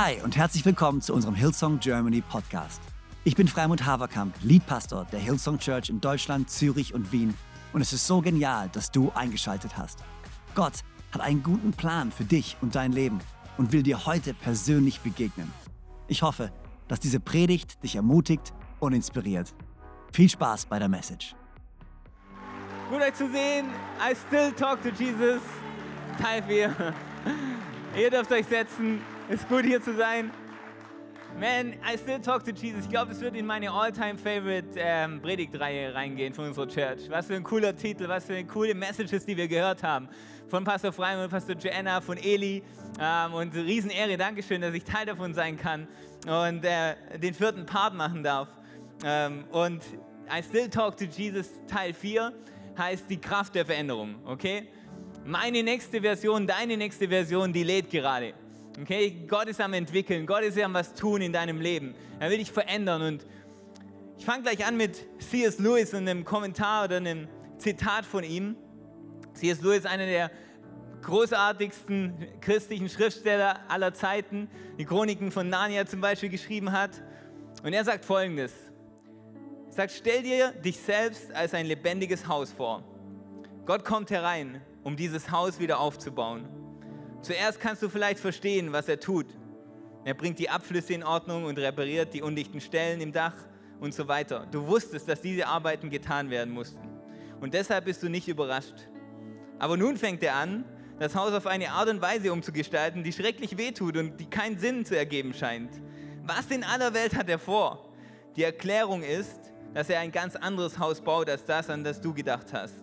Hi und herzlich willkommen zu unserem Hillsong Germany Podcast. Ich bin Freimund Haverkamp, Leadpastor der Hillsong Church in Deutschland, Zürich und Wien und es ist so genial, dass du eingeschaltet hast. Gott hat einen guten Plan für dich und dein Leben und will dir heute persönlich begegnen. Ich hoffe, dass diese Predigt dich ermutigt und inspiriert. Viel Spaß bei der Message. Gut euch zu sehen. I still talk to Jesus. Teil 4. Ihr dürft euch setzen. Ist gut hier zu sein. Man, I still talk to Jesus. Ich glaube, es wird in meine all-time favorite ähm, Predigtreihe reingehen von unserer Church. Was für ein cooler Titel, was für coole Messages, die wir gehört haben. Von Pastor Freimann, Pastor Joanna, von Eli. Ähm, und Riesenehre, Dankeschön, dass ich Teil davon sein kann und äh, den vierten Part machen darf. Ähm, und I still talk to Jesus Teil 4 heißt die Kraft der Veränderung, okay? Meine nächste Version, deine nächste Version, die lädt gerade. Okay, Gott ist am entwickeln, Gott ist am was tun in deinem Leben. Er will dich verändern und ich fange gleich an mit C.S. Lewis und einem Kommentar oder einem Zitat von ihm. C.S. Lewis, einer der großartigsten christlichen Schriftsteller aller Zeiten, die Chroniken von Narnia zum Beispiel geschrieben hat. Und er sagt folgendes: sagt, stell dir dich selbst als ein lebendiges Haus vor. Gott kommt herein, um dieses Haus wieder aufzubauen. Zuerst kannst du vielleicht verstehen, was er tut. Er bringt die Abflüsse in Ordnung und repariert die undichten Stellen im Dach und so weiter. Du wusstest, dass diese Arbeiten getan werden mussten. Und deshalb bist du nicht überrascht. Aber nun fängt er an, das Haus auf eine Art und Weise umzugestalten, die schrecklich wehtut und die keinen Sinn zu ergeben scheint. Was in aller Welt hat er vor? Die Erklärung ist, dass er ein ganz anderes Haus baut als das, an das du gedacht hast.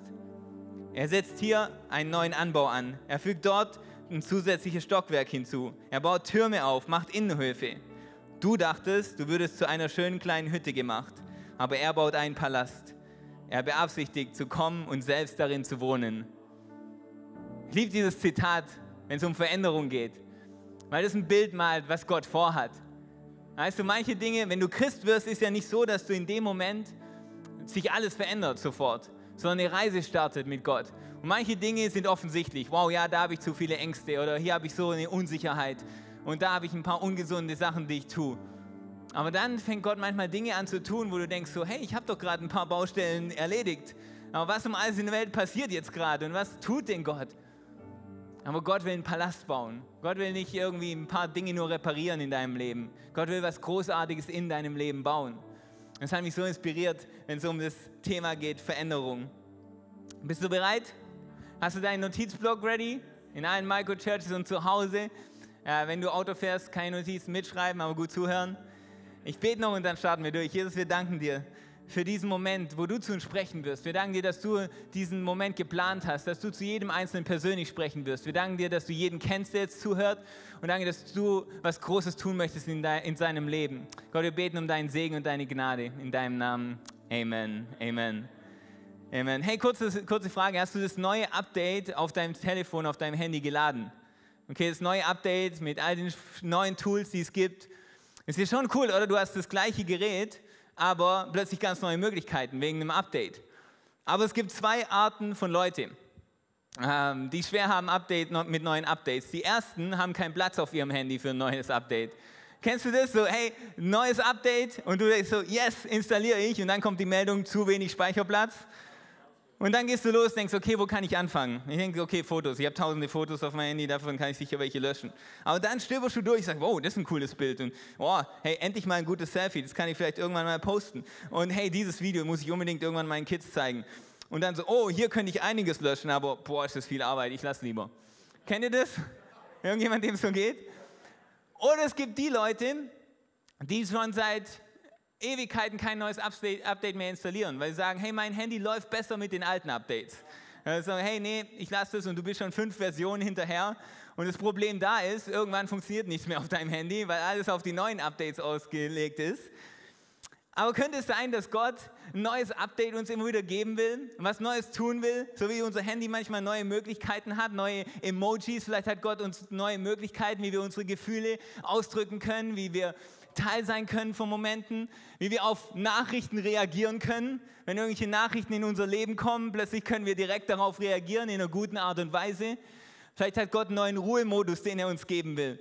Er setzt hier einen neuen Anbau an. Er fügt dort ein zusätzliches Stockwerk hinzu. Er baut Türme auf, macht Innenhöfe. Du dachtest, du würdest zu einer schönen kleinen Hütte gemacht, aber er baut einen Palast. Er beabsichtigt zu kommen und selbst darin zu wohnen. Ich liebe dieses Zitat, wenn es um Veränderung geht, weil es ein Bild malt, was Gott vorhat. Weißt du, manche Dinge, wenn du Christ wirst, ist ja nicht so, dass du in dem Moment sich alles verändert sofort, sondern eine Reise startet mit Gott. Und manche Dinge sind offensichtlich. Wow, ja, da habe ich zu viele Ängste oder hier habe ich so eine Unsicherheit und da habe ich ein paar ungesunde Sachen, die ich tue. Aber dann fängt Gott manchmal Dinge an zu tun, wo du denkst so, hey, ich habe doch gerade ein paar Baustellen erledigt. Aber was um alles in der Welt passiert jetzt gerade und was tut denn Gott? Aber Gott will einen Palast bauen. Gott will nicht irgendwie ein paar Dinge nur reparieren in deinem Leben. Gott will was Großartiges in deinem Leben bauen. Das hat mich so inspiriert, wenn es um das Thema geht, Veränderung. Bist du bereit? Hast du deinen Notizblock ready? In allen Microchurches und zu Hause. Äh, wenn du Auto fährst, keine Notizen mitschreiben, aber gut zuhören. Ich bete noch und dann starten wir durch. Jesus, wir danken dir für diesen Moment, wo du zu uns sprechen wirst. Wir danken dir, dass du diesen Moment geplant hast, dass du zu jedem Einzelnen persönlich sprechen wirst. Wir danken dir, dass du jeden kennst, der jetzt zuhört und danke, dass du was Großes tun möchtest in, de, in seinem Leben. Gott, wir beten um deinen Segen und deine Gnade in deinem Namen. Amen. Amen. Amen. Hey, kurze, kurze Frage. Hast du das neue Update auf deinem Telefon, auf deinem Handy geladen? Okay, das neue Update mit all den neuen Tools, die es gibt. Ist ja schon cool, oder? Du hast das gleiche Gerät, aber plötzlich ganz neue Möglichkeiten wegen einem Update. Aber es gibt zwei Arten von Leuten, ähm, die schwer haben Update mit neuen Updates. Die ersten haben keinen Platz auf ihrem Handy für ein neues Update. Kennst du das? So, hey, neues Update und du denkst so, yes, installiere ich und dann kommt die Meldung, zu wenig Speicherplatz. Und dann gehst du los, denkst, okay, wo kann ich anfangen? Ich denke, okay, Fotos. Ich habe tausende Fotos auf meinem Handy, davon kann ich sicher welche löschen. Aber dann stöberst du durch, sagst, wow, das ist ein cooles Bild. Und oh, hey, endlich mal ein gutes Selfie, das kann ich vielleicht irgendwann mal posten. Und hey, dieses Video muss ich unbedingt irgendwann meinen Kids zeigen. Und dann so, oh, hier könnte ich einiges löschen, aber boah, ist das viel Arbeit, ich lasse lieber. Kennt ihr das? Irgendjemand, dem es so geht? Oder es gibt die Leute, die schon seit Ewigkeiten kein neues Update mehr installieren, weil sie sagen, hey, mein Handy läuft besser mit den alten Updates. Also, hey, nee, ich lasse das und du bist schon fünf Versionen hinterher. Und das Problem da ist, irgendwann funktioniert nichts mehr auf deinem Handy, weil alles auf die neuen Updates ausgelegt ist. Aber könnte es sein, dass Gott ein neues Update uns immer wieder geben will, was Neues tun will, so wie unser Handy manchmal neue Möglichkeiten hat, neue Emojis, vielleicht hat Gott uns neue Möglichkeiten, wie wir unsere Gefühle ausdrücken können, wie wir Teil sein können von Momenten, wie wir auf Nachrichten reagieren können. Wenn irgendwelche Nachrichten in unser Leben kommen, plötzlich können wir direkt darauf reagieren in einer guten Art und Weise. Vielleicht hat Gott einen neuen Ruhemodus, den er uns geben will.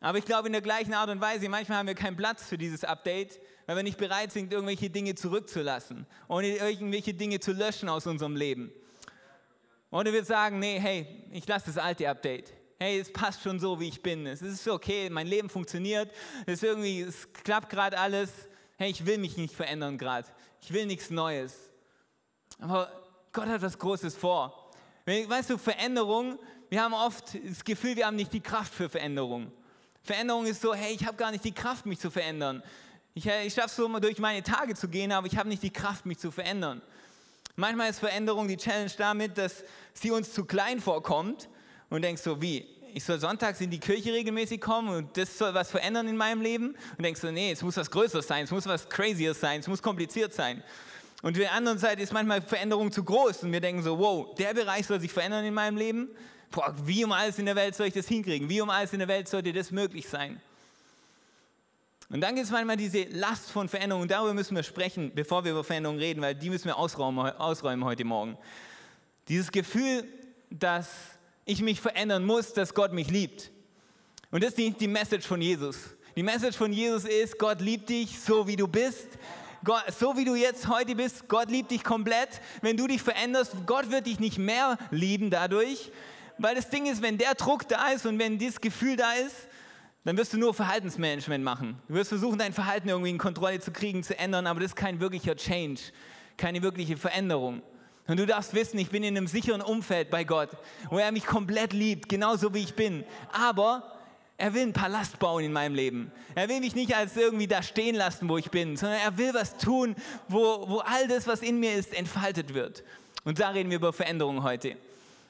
Aber ich glaube in der gleichen Art und Weise, manchmal haben wir keinen Platz für dieses Update, weil wir nicht bereit sind, irgendwelche Dinge zurückzulassen und irgendwelche Dinge zu löschen aus unserem Leben. Oder wir sagen, nee, hey, ich lasse das alte Update. Hey, es passt schon so, wie ich bin. Es ist okay, mein Leben funktioniert. Es, irgendwie, es klappt gerade alles. Hey, ich will mich nicht verändern gerade. Ich will nichts Neues. Aber Gott hat was Großes vor. Weißt du, Veränderung, wir haben oft das Gefühl, wir haben nicht die Kraft für Veränderung. Veränderung ist so, hey, ich habe gar nicht die Kraft, mich zu verändern. Ich, ich schaffe es so, durch meine Tage zu gehen, aber ich habe nicht die Kraft, mich zu verändern. Manchmal ist Veränderung die Challenge damit, dass sie uns zu klein vorkommt und denkst so, wie? Ich soll sonntags in die Kirche regelmäßig kommen und das soll was verändern in meinem Leben? Und denkst so, nee, es muss was Größeres sein, es muss was Crazyes sein, es muss kompliziert sein. Und auf der anderen Seite ist manchmal Veränderung zu groß und wir denken so, wow, der Bereich soll sich verändern in meinem Leben? boah, wie um alles in der Welt soll ich das hinkriegen? Wie um alles in der Welt sollte das möglich sein? Und dann gibt es manchmal diese Last von Veränderung. Und darüber müssen wir sprechen, bevor wir über Veränderung reden, weil die müssen wir ausräumen, ausräumen heute Morgen. Dieses Gefühl, dass ich mich verändern muss, dass Gott mich liebt. Und das ist die, die Message von Jesus. Die Message von Jesus ist, Gott liebt dich so, wie du bist. Gott, so wie du jetzt heute bist, Gott liebt dich komplett. Wenn du dich veränderst, Gott wird dich nicht mehr lieben dadurch, weil das Ding ist, wenn der Druck da ist und wenn dieses Gefühl da ist, dann wirst du nur Verhaltensmanagement machen. Du wirst versuchen, dein Verhalten irgendwie in Kontrolle zu kriegen, zu ändern, aber das ist kein wirklicher Change, keine wirkliche Veränderung. Und du darfst wissen, ich bin in einem sicheren Umfeld bei Gott, wo er mich komplett liebt, genauso wie ich bin. Aber er will einen Palast bauen in meinem Leben. Er will mich nicht als irgendwie da stehen lassen, wo ich bin, sondern er will was tun, wo, wo all das, was in mir ist, entfaltet wird. Und da reden wir über Veränderungen heute.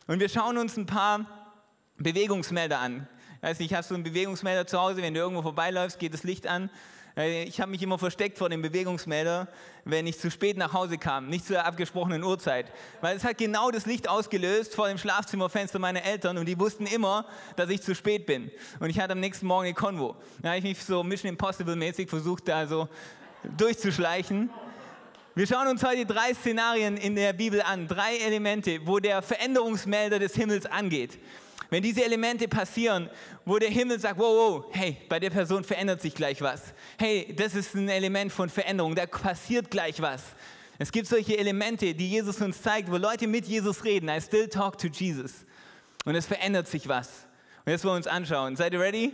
Und wir schauen uns ein paar Bewegungsmelder an. Ich weiß nicht, hast du einen Bewegungsmelder zu Hause? Wenn du irgendwo vorbeiläufst, geht das Licht an. Äh, ich habe mich immer versteckt vor dem Bewegungsmelder, wenn ich zu spät nach Hause kam, nicht zur abgesprochenen Uhrzeit. Weil es hat genau das Licht ausgelöst vor dem Schlafzimmerfenster meiner Eltern und die wussten immer, dass ich zu spät bin. Und ich hatte am nächsten Morgen eine Konvo. Da habe ich mich so Mission Impossible mäßig versucht, da so durchzuschleichen. Wir schauen uns heute drei Szenarien in der Bibel an, drei Elemente, wo der Veränderungsmelder des Himmels angeht. Wenn diese Elemente passieren, wo der Himmel sagt, wow, wow, hey, bei der Person verändert sich gleich was. Hey, das ist ein Element von Veränderung, da passiert gleich was. Es gibt solche Elemente, die Jesus uns zeigt, wo Leute mit Jesus reden. I still talk to Jesus. Und es verändert sich was. Und jetzt wollen wir uns anschauen. Seid ihr ready?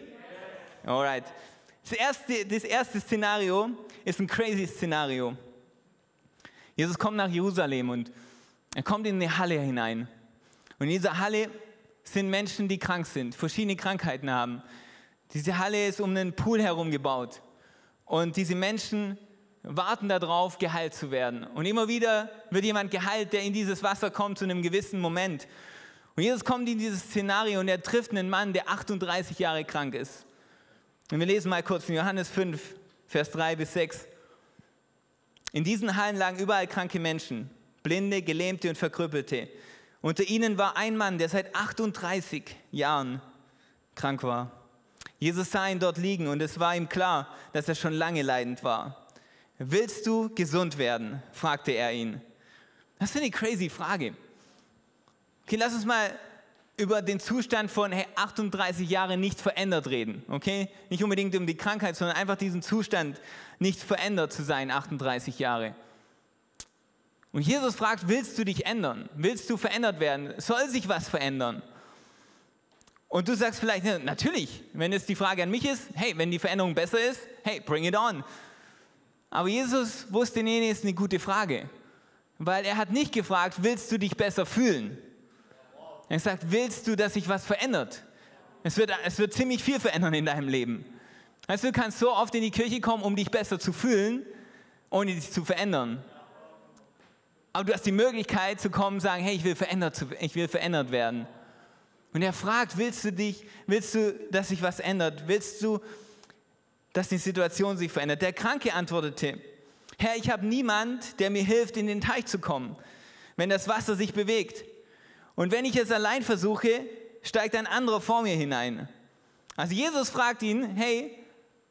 Alright. Das erste, das erste Szenario ist ein crazy Szenario. Jesus kommt nach Jerusalem und er kommt in eine Halle hinein. Und in dieser Halle sind Menschen, die krank sind, verschiedene Krankheiten haben. Diese Halle ist um einen Pool herum gebaut. Und diese Menschen warten darauf, geheilt zu werden. Und immer wieder wird jemand geheilt, der in dieses Wasser kommt zu einem gewissen Moment. Und Jesus kommt in dieses Szenario und er trifft einen Mann, der 38 Jahre krank ist. Und wir lesen mal kurz in Johannes 5, Vers 3 bis 6. In diesen Hallen lagen überall kranke Menschen, Blinde, Gelähmte und Verkrüppelte. Unter ihnen war ein Mann, der seit 38 Jahren krank war. Jesus sah ihn dort liegen und es war ihm klar, dass er schon lange leidend war. Willst du gesund werden? fragte er ihn. Das ist eine crazy Frage. Okay, lass uns mal über den Zustand von hey, 38 Jahren nicht verändert reden. Okay? Nicht unbedingt um die Krankheit, sondern einfach diesen Zustand nicht verändert zu sein, 38 Jahre. Und Jesus fragt, willst du dich ändern? Willst du verändert werden? Soll sich was verändern? Und du sagst vielleicht, natürlich, wenn es die Frage an mich ist, hey, wenn die Veränderung besser ist, hey, bring it on. Aber Jesus wusste, nee, nee, ist eine gute Frage. Weil er hat nicht gefragt, willst du dich besser fühlen? Er sagt, willst du, dass sich was verändert? Es wird, es wird ziemlich viel verändern in deinem Leben. Du, du kannst so oft in die Kirche kommen, um dich besser zu fühlen, ohne dich zu verändern. Aber du hast die Möglichkeit zu kommen sagen, hey, ich will verändert, ich will verändert werden. Und er fragt, willst du dich, willst du, dass sich was ändert? Willst du, dass die Situation sich verändert? Der Kranke antwortete, Herr, ich habe niemand, der mir hilft, in den Teich zu kommen, wenn das Wasser sich bewegt. Und wenn ich es allein versuche, steigt ein anderer vor mir hinein. Also Jesus fragt ihn, hey,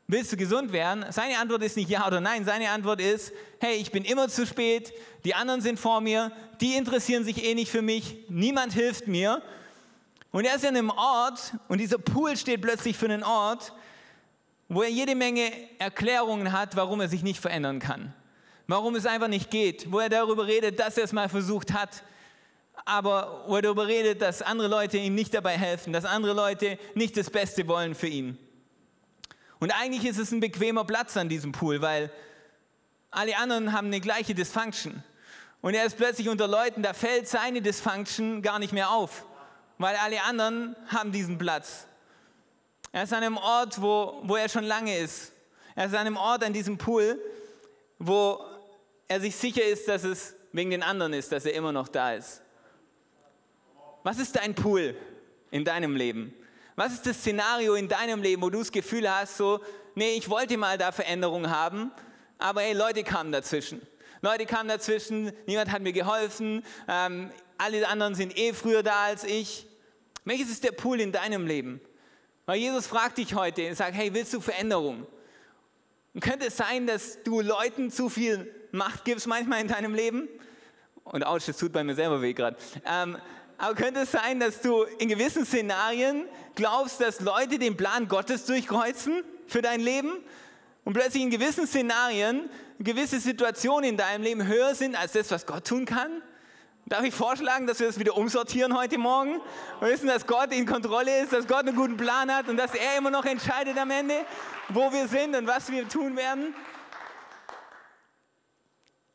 willst du gesund werden? Seine Antwort ist nicht ja oder nein, seine Antwort ist, hey, ich bin immer zu spät, die anderen sind vor mir, die interessieren sich eh nicht für mich, niemand hilft mir. Und er ist an einem Ort und dieser Pool steht plötzlich für einen Ort, wo er jede Menge Erklärungen hat, warum er sich nicht verändern kann. Warum es einfach nicht geht. Wo er darüber redet, dass er es mal versucht hat, aber wo er darüber redet, dass andere Leute ihm nicht dabei helfen, dass andere Leute nicht das Beste wollen für ihn. Und eigentlich ist es ein bequemer Platz an diesem Pool, weil alle anderen haben eine gleiche Dysfunction. Und er ist plötzlich unter Leuten, da fällt seine Dysfunction gar nicht mehr auf, weil alle anderen haben diesen Platz. Er ist an einem Ort, wo, wo er schon lange ist. Er ist an einem Ort an diesem Pool, wo er sich sicher ist, dass es wegen den anderen ist, dass er immer noch da ist. Was ist dein Pool in deinem Leben? Was ist das Szenario in deinem Leben, wo du das Gefühl hast, so, nee, ich wollte mal da Veränderungen haben, aber hey, Leute kamen dazwischen. Leute kamen dazwischen, niemand hat mir geholfen, ähm, alle anderen sind eh früher da als ich. Welches ist der Pool in deinem Leben? Weil Jesus fragt dich heute und sagt, hey, willst du Veränderung? Und könnte es sein, dass du Leuten zu viel Macht gibst manchmal in deinem Leben? Und ouch, das tut bei mir selber weh gerade. Ähm, aber könnte es sein, dass du in gewissen Szenarien glaubst, dass Leute den Plan Gottes durchkreuzen für dein Leben? Und plötzlich in gewissen Szenarien gewisse Situationen in deinem Leben höher sind als das, was Gott tun kann? Darf ich vorschlagen, dass wir das wieder umsortieren heute Morgen? Wir wissen, dass Gott in Kontrolle ist, dass Gott einen guten Plan hat und dass er immer noch entscheidet am Ende, wo wir sind und was wir tun werden.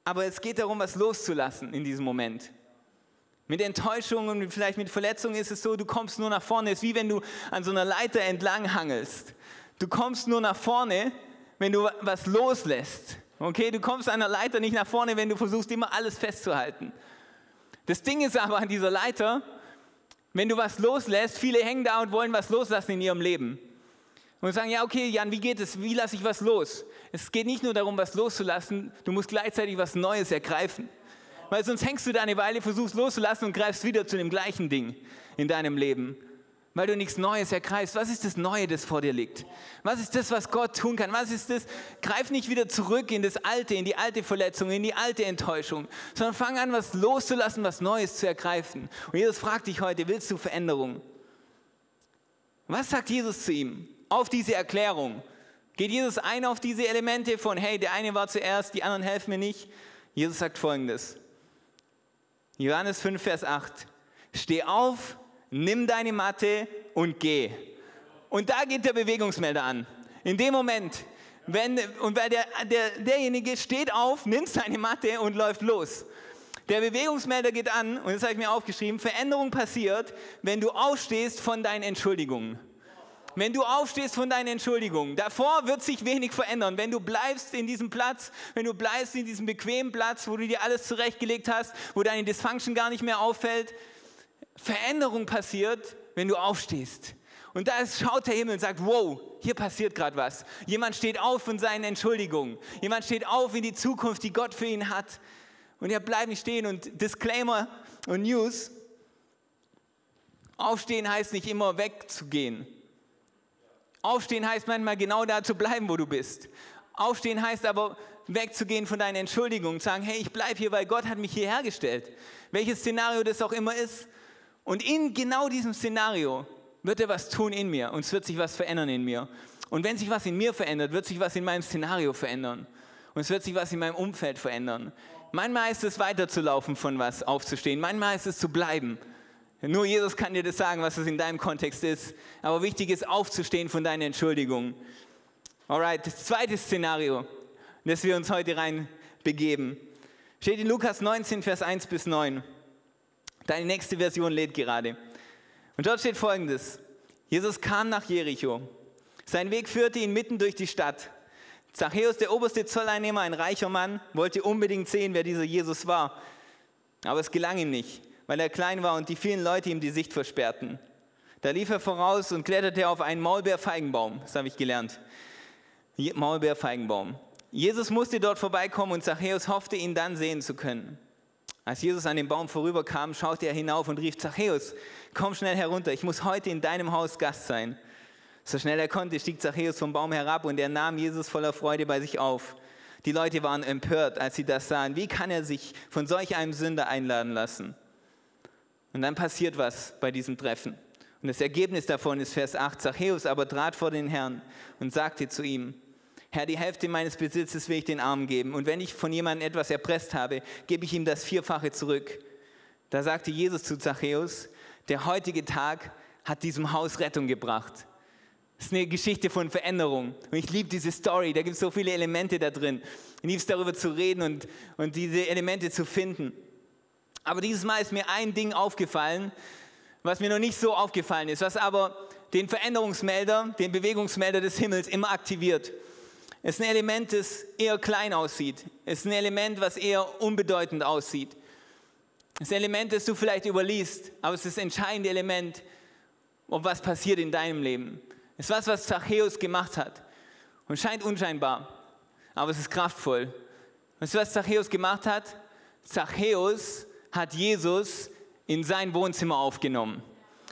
Aber es geht darum, was loszulassen in diesem Moment. Mit Enttäuschungen und vielleicht mit Verletzungen ist es so, du kommst nur nach vorne. Es ist wie wenn du an so einer Leiter entlang hangelst. Du kommst nur nach vorne, wenn du was loslässt. Okay, du kommst an der Leiter nicht nach vorne, wenn du versuchst, immer alles festzuhalten. Das Ding ist aber an dieser Leiter, wenn du was loslässt, viele hängen da und wollen was loslassen in ihrem Leben. Und sagen, ja, okay, Jan, wie geht es? Wie lasse ich was los? Es geht nicht nur darum, was loszulassen, du musst gleichzeitig was Neues ergreifen. Weil sonst hängst du da eine Weile, versuchst loszulassen und greifst wieder zu dem gleichen Ding in deinem Leben weil du nichts Neues ergreifst. Was ist das Neue, das vor dir liegt? Was ist das, was Gott tun kann? Was ist das? Greif nicht wieder zurück in das Alte, in die alte Verletzung, in die alte Enttäuschung, sondern fang an, was loszulassen, was Neues zu ergreifen. Und Jesus fragt dich heute, willst du Veränderung? Was sagt Jesus zu ihm auf diese Erklärung? Geht Jesus ein auf diese Elemente von, hey, der eine war zuerst, die anderen helfen mir nicht? Jesus sagt folgendes. Johannes 5, Vers 8. Steh auf, nimm deine Matte und geh. Und da geht der Bewegungsmelder an. In dem Moment, wenn, und weil der, der, derjenige steht auf, nimmt seine Matte und läuft los. Der Bewegungsmelder geht an, und das habe ich mir aufgeschrieben, Veränderung passiert, wenn du aufstehst von deinen Entschuldigungen. Wenn du aufstehst von deinen Entschuldigungen, davor wird sich wenig verändern. Wenn du bleibst in diesem Platz, wenn du bleibst in diesem bequemen Platz, wo du dir alles zurechtgelegt hast, wo deine Dysfunction gar nicht mehr auffällt, Veränderung passiert, wenn du aufstehst. Und da schaut der Himmel und sagt, wow, hier passiert gerade was. Jemand steht auf von seinen Entschuldigungen. Jemand steht auf in die Zukunft, die Gott für ihn hat. Und er bleibt nicht stehen. Und Disclaimer und News, aufstehen heißt nicht immer wegzugehen. Aufstehen heißt manchmal genau da zu bleiben, wo du bist. Aufstehen heißt aber wegzugehen von deinen Entschuldigungen, sagen, hey, ich bleibe hier, weil Gott hat mich hierher gestellt. Welches Szenario das auch immer ist. Und in genau diesem Szenario wird er was tun in mir und es wird sich was verändern in mir. Und wenn sich was in mir verändert, wird sich was in meinem Szenario verändern. Und es wird sich was in meinem Umfeld verändern. Manchmal ist es weiterzulaufen von was, aufzustehen. Manchmal ist es zu bleiben. Nur Jesus kann dir das sagen, was es in deinem Kontext ist. Aber wichtig ist, aufzustehen von deinen Entschuldigungen. Alright, das zweite Szenario, in das wir uns heute rein begeben, steht in Lukas 19, Vers 1 bis 9. Deine nächste Version lädt gerade. Und dort steht folgendes. Jesus kam nach Jericho. Sein Weg führte ihn mitten durch die Stadt. Zachäus, der oberste Zolleinnehmer, ein reicher Mann, wollte unbedingt sehen, wer dieser Jesus war. Aber es gelang ihm nicht, weil er klein war und die vielen Leute ihm die Sicht versperrten. Da lief er voraus und kletterte auf einen Maulbeerfeigenbaum. Das habe ich gelernt. Maulbeerfeigenbaum. Jesus musste dort vorbeikommen und Zachäus hoffte, ihn dann sehen zu können. Als Jesus an dem Baum vorüberkam, schaute er hinauf und rief, Zachäus, komm schnell herunter, ich muss heute in deinem Haus Gast sein. So schnell er konnte, stieg Zachäus vom Baum herab und er nahm Jesus voller Freude bei sich auf. Die Leute waren empört, als sie das sahen. Wie kann er sich von solch einem Sünder einladen lassen? Und dann passiert was bei diesem Treffen. Und das Ergebnis davon ist Vers 8. Zachäus aber trat vor den Herrn und sagte zu ihm, Herr, die Hälfte meines Besitzes will ich den Armen geben. Und wenn ich von jemandem etwas erpresst habe, gebe ich ihm das Vierfache zurück. Da sagte Jesus zu Zachäus, der heutige Tag hat diesem Haus Rettung gebracht. Das ist eine Geschichte von Veränderung. Und ich liebe diese Story, da gibt es so viele Elemente da drin. Ich liebe es darüber zu reden und, und diese Elemente zu finden. Aber dieses Mal ist mir ein Ding aufgefallen, was mir noch nicht so aufgefallen ist, was aber den Veränderungsmelder, den Bewegungsmelder des Himmels immer aktiviert. Es ist ein Element, das eher klein aussieht. Es ist ein Element, was eher unbedeutend aussieht. Es ist ein Element, das du vielleicht überliest, aber es ist das entscheidende Element, ob was passiert in deinem Leben. Es ist was, was Zachäus gemacht hat. Und scheint unscheinbar, aber es ist kraftvoll. Weißt du, was Zachäus gemacht hat? Zachäus hat Jesus in sein Wohnzimmer aufgenommen.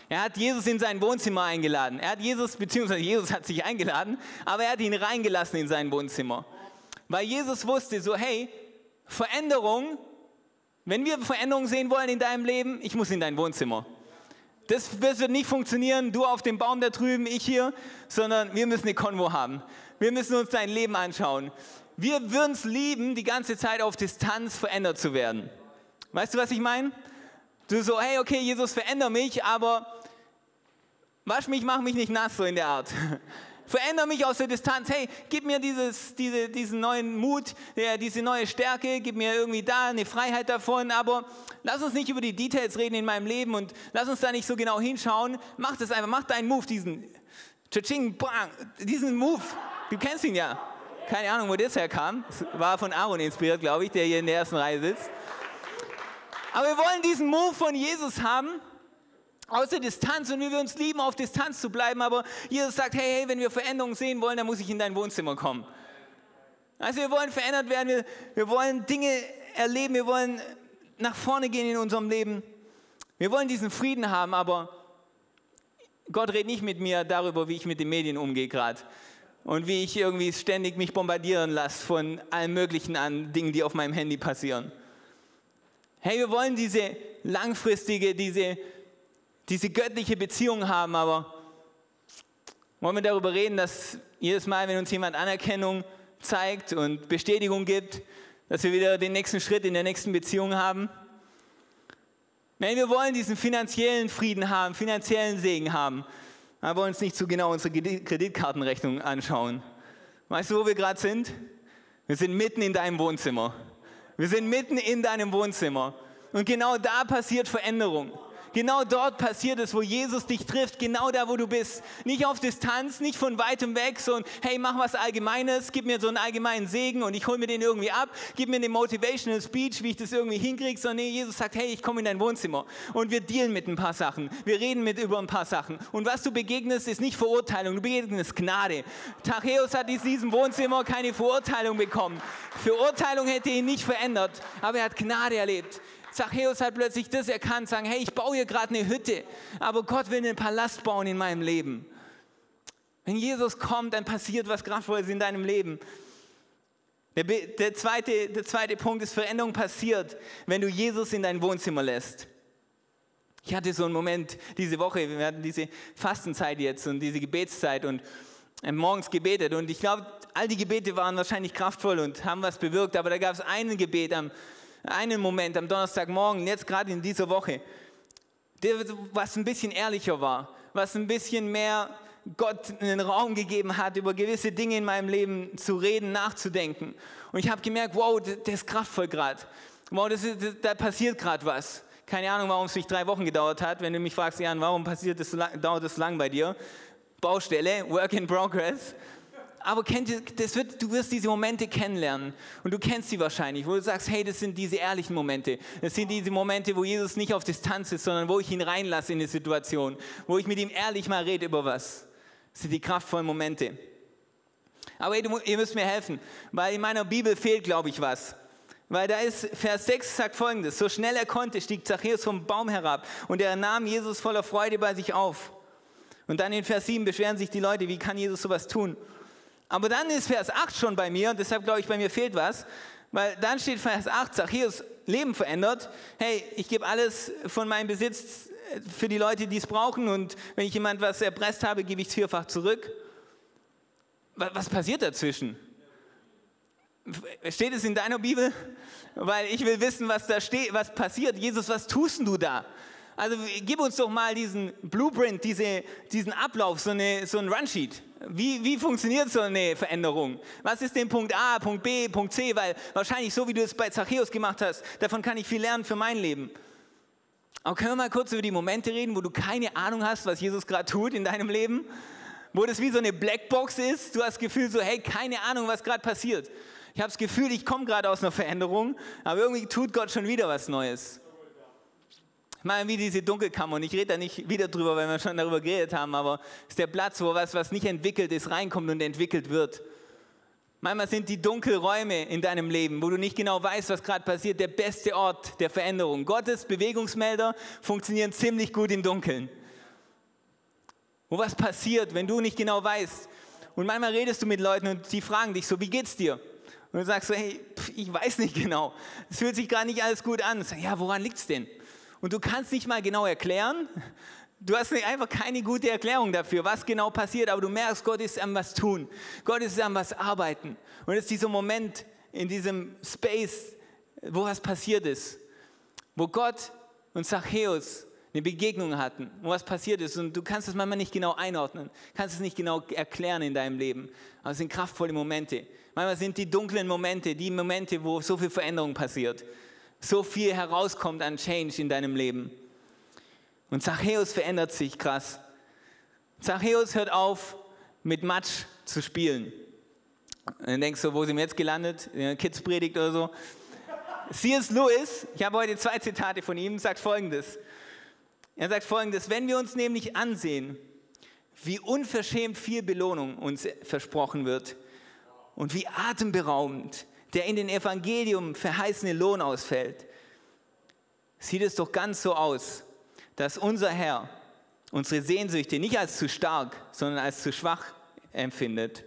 Er hat Jesus in sein Wohnzimmer eingeladen. Er hat Jesus, beziehungsweise Jesus hat sich eingeladen, aber er hat ihn reingelassen in sein Wohnzimmer. Weil Jesus wusste so, hey, Veränderung, wenn wir Veränderung sehen wollen in deinem Leben, ich muss in dein Wohnzimmer. Das, wird nicht funktionieren, du auf dem Baum da drüben, ich hier, sondern wir müssen eine Konvo haben. Wir müssen uns dein Leben anschauen. Wir würden es lieben, die ganze Zeit auf Distanz verändert zu werden. Weißt du, was ich meine? Du so, hey, okay, Jesus, veränder mich, aber wasch mich, mach mich nicht nass, so in der Art. Veränder mich aus der Distanz. Hey, gib mir dieses, diese, diesen neuen Mut, diese neue Stärke, gib mir irgendwie da eine Freiheit davon. Aber lass uns nicht über die Details reden in meinem Leben und lass uns da nicht so genau hinschauen. Mach das einfach, mach deinen Move, diesen, bang, diesen Move. Du kennst ihn ja. Keine Ahnung, wo das herkam. War von Aaron inspiriert, glaube ich, der hier in der ersten Reihe sitzt. Aber wir wollen diesen Move von Jesus haben aus der Distanz und wir würden uns lieben, auf Distanz zu bleiben, aber Jesus sagt, hey, hey, wenn wir Veränderungen sehen wollen, dann muss ich in dein Wohnzimmer kommen. Also wir wollen verändert werden, wir, wir wollen Dinge erleben, wir wollen nach vorne gehen in unserem Leben. Wir wollen diesen Frieden haben, aber Gott redet nicht mit mir darüber, wie ich mit den Medien umgehe gerade und wie ich irgendwie ständig mich bombardieren lasse von allem Möglichen an Dingen, die auf meinem Handy passieren. Hey, wir wollen diese langfristige, diese diese göttliche Beziehung haben, aber wollen wir darüber reden, dass jedes Mal, wenn uns jemand Anerkennung zeigt und Bestätigung gibt, dass wir wieder den nächsten Schritt in der nächsten Beziehung haben? Nein, wir wollen diesen finanziellen Frieden haben, finanziellen Segen haben. Aber wir wollen uns nicht zu genau unsere Kreditkartenrechnung anschauen. Weißt du, wo wir gerade sind? Wir sind mitten in deinem Wohnzimmer. Wir sind mitten in deinem Wohnzimmer. Und genau da passiert Veränderung. Genau dort passiert es, wo Jesus dich trifft, genau da, wo du bist. Nicht auf Distanz, nicht von weitem weg, so ein, hey, mach was Allgemeines, gib mir so einen allgemeinen Segen und ich hole mir den irgendwie ab, gib mir eine Motivational Speech, wie ich das irgendwie hinkriege, sondern nee, Jesus sagt, hey, ich komme in dein Wohnzimmer und wir dealen mit ein paar Sachen, wir reden mit über ein paar Sachen und was du begegnest, ist nicht Verurteilung, du begegnest Gnade. Tachäus hat in diesem Wohnzimmer keine Verurteilung bekommen. Verurteilung hätte ihn nicht verändert, aber er hat Gnade erlebt. Zachäus hat plötzlich das erkannt, sagen, hey, ich baue hier gerade eine Hütte, aber Gott will einen Palast bauen in meinem Leben. Wenn Jesus kommt, dann passiert was Kraftvolles in deinem Leben. Der, der, zweite, der zweite Punkt ist, Veränderung passiert, wenn du Jesus in dein Wohnzimmer lässt. Ich hatte so einen Moment diese Woche, wir hatten diese Fastenzeit jetzt und diese Gebetszeit und äh, morgens gebetet und ich glaube, all die Gebete waren wahrscheinlich kraftvoll und haben was bewirkt, aber da gab es ein Gebet am einen Moment am Donnerstagmorgen, jetzt gerade in dieser Woche, was ein bisschen ehrlicher war, was ein bisschen mehr Gott einen Raum gegeben hat, über gewisse Dinge in meinem Leben zu reden, nachzudenken. Und ich habe gemerkt, wow, das ist kraftvoll gerade. Wow, das ist, das, da passiert gerade was. Keine Ahnung, warum es mich drei Wochen gedauert hat. Wenn du mich fragst, Jan, warum passiert das dauert so lang bei dir? Baustelle, Work in Progress aber kennt, das wird, du wirst diese Momente kennenlernen und du kennst sie wahrscheinlich, wo du sagst, hey, das sind diese ehrlichen Momente. Das sind diese Momente, wo Jesus nicht auf Distanz ist, sondern wo ich ihn reinlasse in die Situation, wo ich mit ihm ehrlich mal rede über was. Das sind die kraftvollen Momente. Aber hey, du, ihr müsst mir helfen, weil in meiner Bibel fehlt, glaube ich, was. Weil da ist, Vers 6 sagt folgendes, so schnell er konnte, stieg Zachäus vom Baum herab und er nahm Jesus voller Freude bei sich auf. Und dann in Vers 7 beschweren sich die Leute, wie kann Jesus sowas tun? Aber dann ist Vers 8 schon bei mir und deshalb glaube ich, bei mir fehlt was. Weil dann steht Vers 8, Zachäus Leben verändert. Hey, ich gebe alles von meinem Besitz für die Leute, die es brauchen. Und wenn ich jemand was erpresst habe, gebe ich es vierfach zurück. Was passiert dazwischen? Steht es in deiner Bibel? Weil ich will wissen, was da steht, was passiert. Jesus, was tust du da? Also gib uns doch mal diesen Blueprint, diese, diesen Ablauf, so, eine, so ein Runsheet. Wie, wie funktioniert so eine Veränderung? Was ist denn Punkt A, Punkt B, Punkt C? Weil wahrscheinlich so, wie du es bei Zachäus gemacht hast, davon kann ich viel lernen für mein Leben. Aber können wir mal kurz über die Momente reden, wo du keine Ahnung hast, was Jesus gerade tut in deinem Leben? Wo das wie so eine Blackbox ist. Du hast das Gefühl so, hey, keine Ahnung, was gerade passiert. Ich habe das Gefühl, ich komme gerade aus einer Veränderung, aber irgendwie tut Gott schon wieder was Neues. Meine, wie diese Dunkelkammer, und ich rede da nicht wieder drüber, weil wir schon darüber geredet haben, aber es ist der Platz, wo was, was nicht entwickelt ist, reinkommt und entwickelt wird. Manchmal sind die Dunkelräume in deinem Leben, wo du nicht genau weißt, was gerade passiert, der beste Ort der Veränderung. Gottes Bewegungsmelder funktionieren ziemlich gut im Dunkeln. Wo was passiert, wenn du nicht genau weißt. Und manchmal redest du mit Leuten und die fragen dich so, wie geht's dir? Und du sagst so, hey, ich weiß nicht genau. Es fühlt sich gar nicht alles gut an. Sag, ja, woran liegt's denn? Und du kannst nicht mal genau erklären. Du hast einfach keine gute Erklärung dafür, was genau passiert, aber du merkst, Gott ist am was tun. Gott ist am was arbeiten. Und es ist dieser Moment in diesem Space, wo was passiert ist, wo Gott und Zachäus eine Begegnung hatten, wo was passiert ist und du kannst es manchmal nicht genau einordnen, kannst es nicht genau erklären in deinem Leben, aber es sind kraftvolle Momente. Manchmal sind die dunklen Momente die Momente, wo so viel Veränderung passiert, so viel herauskommt an Change in deinem Leben. Und Zachäus verändert sich krass. Zachäus hört auf, mit Matsch zu spielen. Und dann denkst du, wo sind wir jetzt gelandet? Kids Predigt oder so. C.S. Lewis, ich habe heute zwei Zitate von ihm, sagt folgendes. Er sagt folgendes, wenn wir uns nämlich ansehen, wie unverschämt viel Belohnung uns versprochen wird und wie atemberaubend der in den Evangelium verheißene Lohn ausfällt, sieht es doch ganz so aus, dass unser Herr unsere Sehnsüchte nicht als zu stark, sondern als zu schwach empfindet.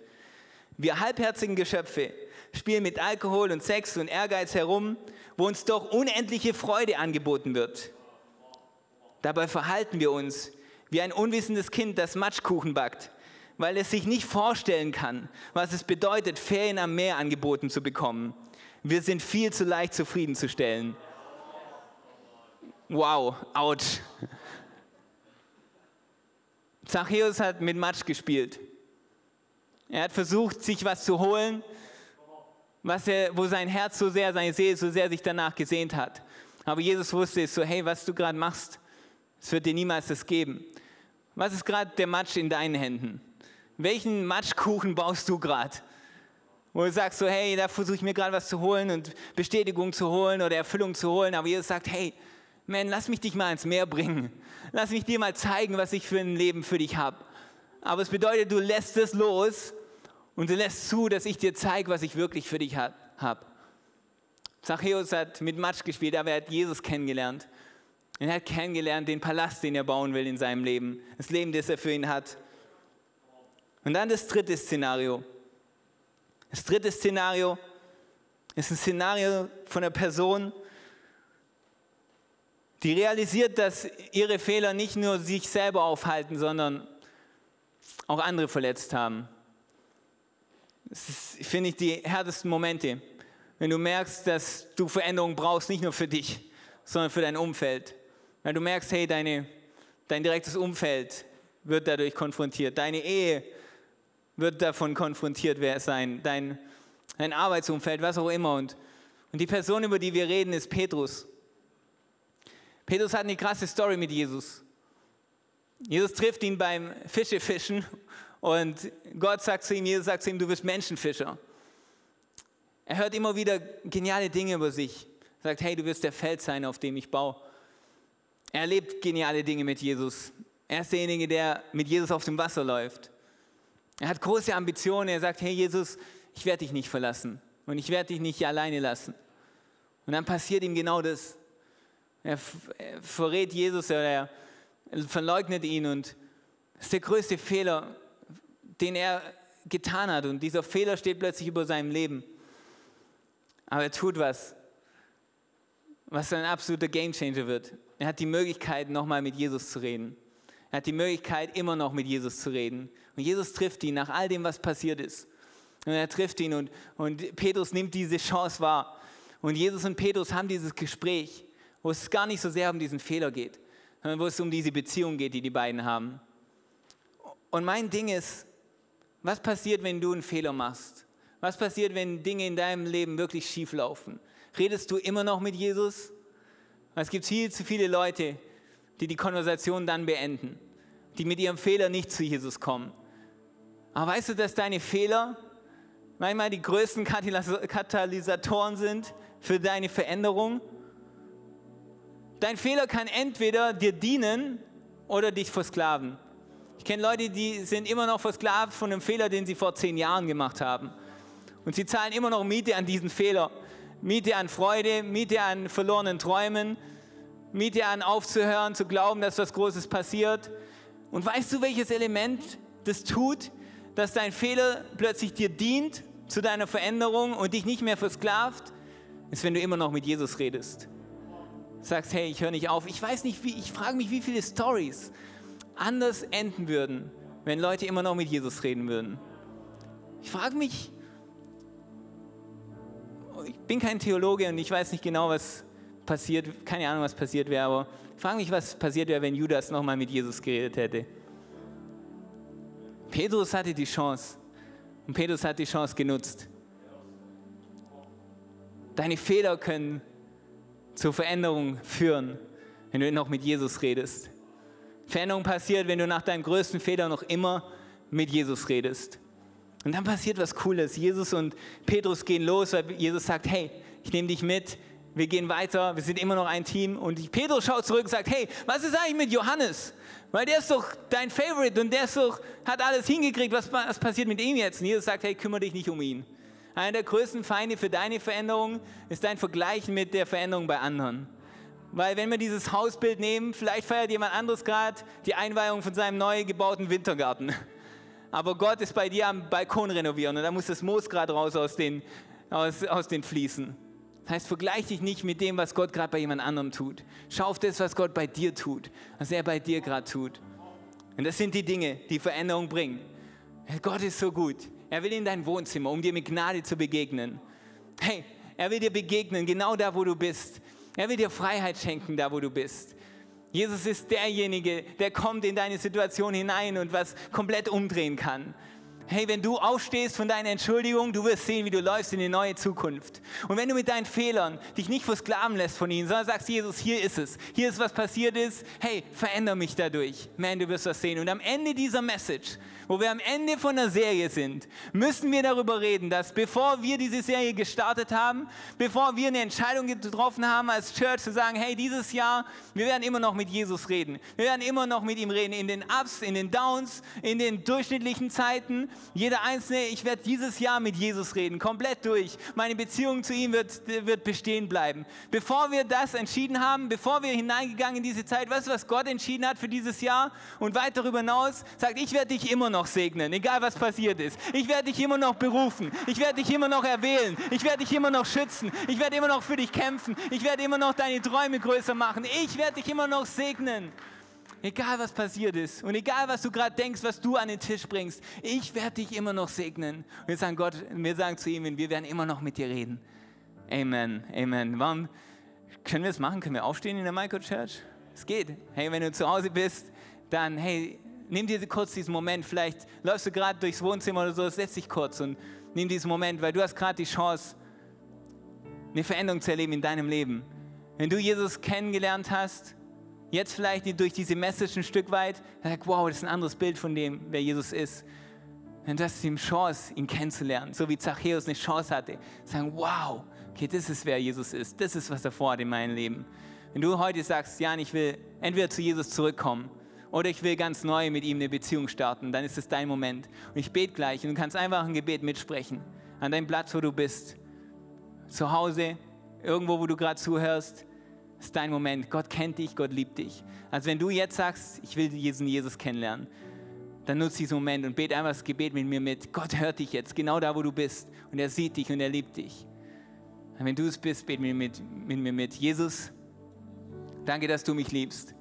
Wir halbherzigen Geschöpfe spielen mit Alkohol und Sex und Ehrgeiz herum, wo uns doch unendliche Freude angeboten wird. Dabei verhalten wir uns wie ein unwissendes Kind, das Matschkuchen backt, weil es sich nicht vorstellen kann, was es bedeutet, Ferien am Meer angeboten zu bekommen. Wir sind viel zu leicht zufriedenzustellen. Wow, ouch. Zachäus hat mit Matsch gespielt. Er hat versucht, sich was zu holen, was er, wo sein Herz so sehr, seine Seele so sehr sich danach gesehnt hat. Aber Jesus wusste es so, hey, was du gerade machst, es wird dir niemals das geben. Was ist gerade der Matsch in deinen Händen? Welchen Matschkuchen baust du gerade? Wo du sagst so, hey, da versuche ich mir gerade was zu holen und Bestätigung zu holen oder Erfüllung zu holen. Aber Jesus sagt, hey, man, lass mich dich mal ins Meer bringen. Lass mich dir mal zeigen, was ich für ein Leben für dich habe. Aber es bedeutet, du lässt es los und du lässt zu, dass ich dir zeige, was ich wirklich für dich habe. Zachäus hat mit Matsch gespielt, aber er hat Jesus kennengelernt. Er hat kennengelernt den Palast, den er bauen will in seinem Leben. Das Leben, das er für ihn hat. Und dann das dritte Szenario. Das dritte Szenario ist ein Szenario von einer Person, die realisiert, dass ihre Fehler nicht nur sich selber aufhalten, sondern auch andere verletzt haben. Das finde ich, die härtesten Momente, wenn du merkst, dass du Veränderung brauchst, nicht nur für dich, sondern für dein Umfeld. Wenn du merkst, hey, deine, dein direktes Umfeld wird dadurch konfrontiert, deine Ehe wird davon konfrontiert sein, dein, dein Arbeitsumfeld, was auch immer. Und, und die Person, über die wir reden, ist Petrus. Petrus hat eine krasse Story mit Jesus. Jesus trifft ihn beim Fischefischen und Gott sagt zu ihm, Jesus sagt zu ihm, du bist Menschenfischer. Er hört immer wieder geniale Dinge über sich. Er sagt, hey, du wirst der Feld sein, auf dem ich baue. Er erlebt geniale Dinge mit Jesus. Er ist derjenige, der mit Jesus auf dem Wasser läuft. Er hat große Ambitionen. Er sagt, hey Jesus, ich werde dich nicht verlassen und ich werde dich nicht alleine lassen. Und dann passiert ihm genau das. Er verrät Jesus oder er verleugnet ihn und das ist der größte Fehler, den er getan hat. Und dieser Fehler steht plötzlich über seinem Leben. Aber er tut was, was ein absoluter Gamechanger wird. Er hat die Möglichkeit, nochmal mit Jesus zu reden. Er hat die Möglichkeit, immer noch mit Jesus zu reden. Und Jesus trifft ihn nach all dem, was passiert ist. Und er trifft ihn und, und Petrus nimmt diese Chance wahr. Und Jesus und Petrus haben dieses Gespräch, wo es gar nicht so sehr um diesen Fehler geht, sondern wo es um diese Beziehung geht, die die beiden haben. Und mein Ding ist, was passiert, wenn du einen Fehler machst? Was passiert, wenn Dinge in deinem Leben wirklich schief laufen? Redest du immer noch mit Jesus? Es gibt viel zu viele Leute, die die Konversation dann beenden, die mit ihrem Fehler nicht zu Jesus kommen. Aber weißt du, dass deine Fehler manchmal die größten Katalysatoren sind für deine Veränderung? Dein Fehler kann entweder dir dienen oder dich versklaven. Ich kenne Leute, die sind immer noch versklavt von einem Fehler, den sie vor zehn Jahren gemacht haben. Und sie zahlen immer noch Miete an diesen Fehler. Miete an Freude, Miete an verlorenen Träumen, Miete an aufzuhören, zu glauben, dass was Großes passiert. Und weißt du, welches Element das tut, dass dein Fehler plötzlich dir dient zu deiner Veränderung und dich nicht mehr versklavt? Ist, wenn du immer noch mit Jesus redest. Sagst, hey, ich höre nicht auf. Ich weiß nicht, wie, ich frage mich, wie viele Stories anders enden würden, wenn Leute immer noch mit Jesus reden würden. Ich frage mich, ich bin kein Theologe und ich weiß nicht genau, was passiert, keine Ahnung, was passiert wäre, aber ich frage mich, was passiert wäre, wenn Judas nochmal mit Jesus geredet hätte. Petrus hatte die Chance und Petrus hat die Chance genutzt. Deine Fehler können zur Veränderung führen, wenn du noch mit Jesus redest. Veränderung passiert, wenn du nach deinem größten Fehler noch immer mit Jesus redest. Und dann passiert was Cooles. Jesus und Petrus gehen los, weil Jesus sagt, hey, ich nehme dich mit, wir gehen weiter, wir sind immer noch ein Team. Und Petrus schaut zurück und sagt, hey, was ist eigentlich mit Johannes? Weil der ist doch dein Favorite und der ist doch, hat alles hingekriegt, was, was passiert mit ihm jetzt? Und Jesus sagt, hey, kümmere dich nicht um ihn. Einer der größten Feinde für deine Veränderung ist dein Vergleich mit der Veränderung bei anderen. Weil wenn wir dieses Hausbild nehmen, vielleicht feiert jemand anderes gerade die Einweihung von seinem neu gebauten Wintergarten aber Gott ist bei dir am Balkon renovieren und da muss das Moos gerade raus aus den, aus, aus den Fliesen. Das heißt, vergleich dich nicht mit dem, was Gott gerade bei jemand anderem tut. Schau auf das, was Gott bei dir tut, was er bei dir gerade tut. Und das sind die Dinge, die Veränderung bringen. Gott ist so gut. Er will in dein Wohnzimmer, um dir mit Gnade zu begegnen. Hey, er will dir begegnen, genau da, wo du bist. Er will dir Freiheit schenken, da, wo du bist. Jesus ist derjenige, der kommt in deine Situation hinein und was komplett umdrehen kann. Hey, wenn du aufstehst von deiner Entschuldigung, du wirst sehen, wie du läufst in die neue Zukunft. Und wenn du mit deinen Fehlern dich nicht versklaven lässt von ihnen, sondern sagst, Jesus, hier ist es, hier ist was passiert ist, hey, veränder mich dadurch. Man, du wirst was sehen. Und am Ende dieser Message wo wir am Ende von der Serie sind, müssen wir darüber reden, dass bevor wir diese Serie gestartet haben, bevor wir eine Entscheidung getroffen haben als Church zu sagen, hey, dieses Jahr, wir werden immer noch mit Jesus reden. Wir werden immer noch mit ihm reden, in den Ups, in den Downs, in den durchschnittlichen Zeiten. Jeder Einzelne, ich werde dieses Jahr mit Jesus reden, komplett durch. Meine Beziehung zu ihm wird, wird bestehen bleiben. Bevor wir das entschieden haben, bevor wir hineingegangen in diese Zeit, weißt du, was Gott entschieden hat für dieses Jahr und weit darüber hinaus, sagt, ich werde dich immer noch segnen, egal was passiert ist. Ich werde dich immer noch berufen. Ich werde dich immer noch erwählen. Ich werde dich immer noch schützen. Ich werde immer noch für dich kämpfen. Ich werde immer noch deine Träume größer machen. Ich werde dich immer noch segnen. Egal was passiert ist und egal was du gerade denkst, was du an den Tisch bringst, ich werde dich immer noch segnen. Wir sagen Gott, wir sagen zu ihm, wir werden immer noch mit dir reden. Amen, Amen. Warum können wir es machen? Können wir aufstehen in der Microchurch? Es geht. Hey, wenn du zu Hause bist, dann hey, nimm dir kurz diesen Moment, vielleicht läufst du gerade durchs Wohnzimmer oder so, setz dich kurz und nimm diesen Moment, weil du hast gerade die Chance, eine Veränderung zu erleben in deinem Leben. Wenn du Jesus kennengelernt hast, jetzt vielleicht durch diese Message ein Stück weit, sag, wow, das ist ein anderes Bild von dem, wer Jesus ist. Dann hast du ihm Chance, ihn kennenzulernen, so wie Zachäus eine Chance hatte. Sagen, wow, okay, das ist, wer Jesus ist. Das ist, was er vorhat in meinem Leben. Wenn du heute sagst, Jan, ich will entweder zu Jesus zurückkommen oder ich will ganz neu mit ihm eine Beziehung starten, dann ist es dein Moment. Und ich bete gleich und du kannst einfach ein Gebet mitsprechen. An deinem Platz, wo du bist. Zu Hause, irgendwo, wo du gerade zuhörst, ist dein Moment. Gott kennt dich, Gott liebt dich. Also wenn du jetzt sagst, ich will diesen Jesus kennenlernen, dann nutze diesen Moment und bete einfach das Gebet mit mir mit. Gott hört dich jetzt, genau da, wo du bist. Und er sieht dich und er liebt dich. Und wenn du es bist, bete mit, mit, mit mir mit. Jesus, Danke, dass du mich liebst.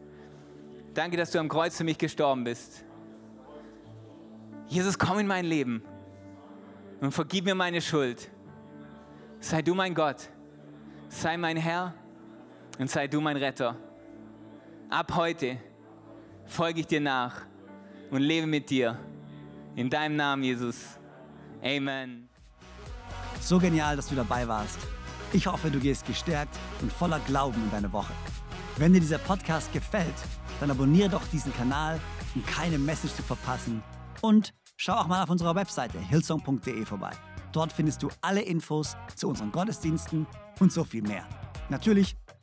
Danke, dass du am Kreuz für mich gestorben bist. Jesus, komm in mein Leben und vergib mir meine Schuld. Sei du mein Gott, sei mein Herr und sei du mein Retter. Ab heute folge ich dir nach und lebe mit dir. In deinem Namen, Jesus. Amen. So genial, dass du dabei warst. Ich hoffe, du gehst gestärkt und voller Glauben in deine Woche. Wenn dir dieser Podcast gefällt, dann abonniere doch diesen Kanal, um keine Message zu verpassen. Und schau auch mal auf unserer Webseite hillsong.de vorbei. Dort findest du alle Infos zu unseren Gottesdiensten und so viel mehr. Natürlich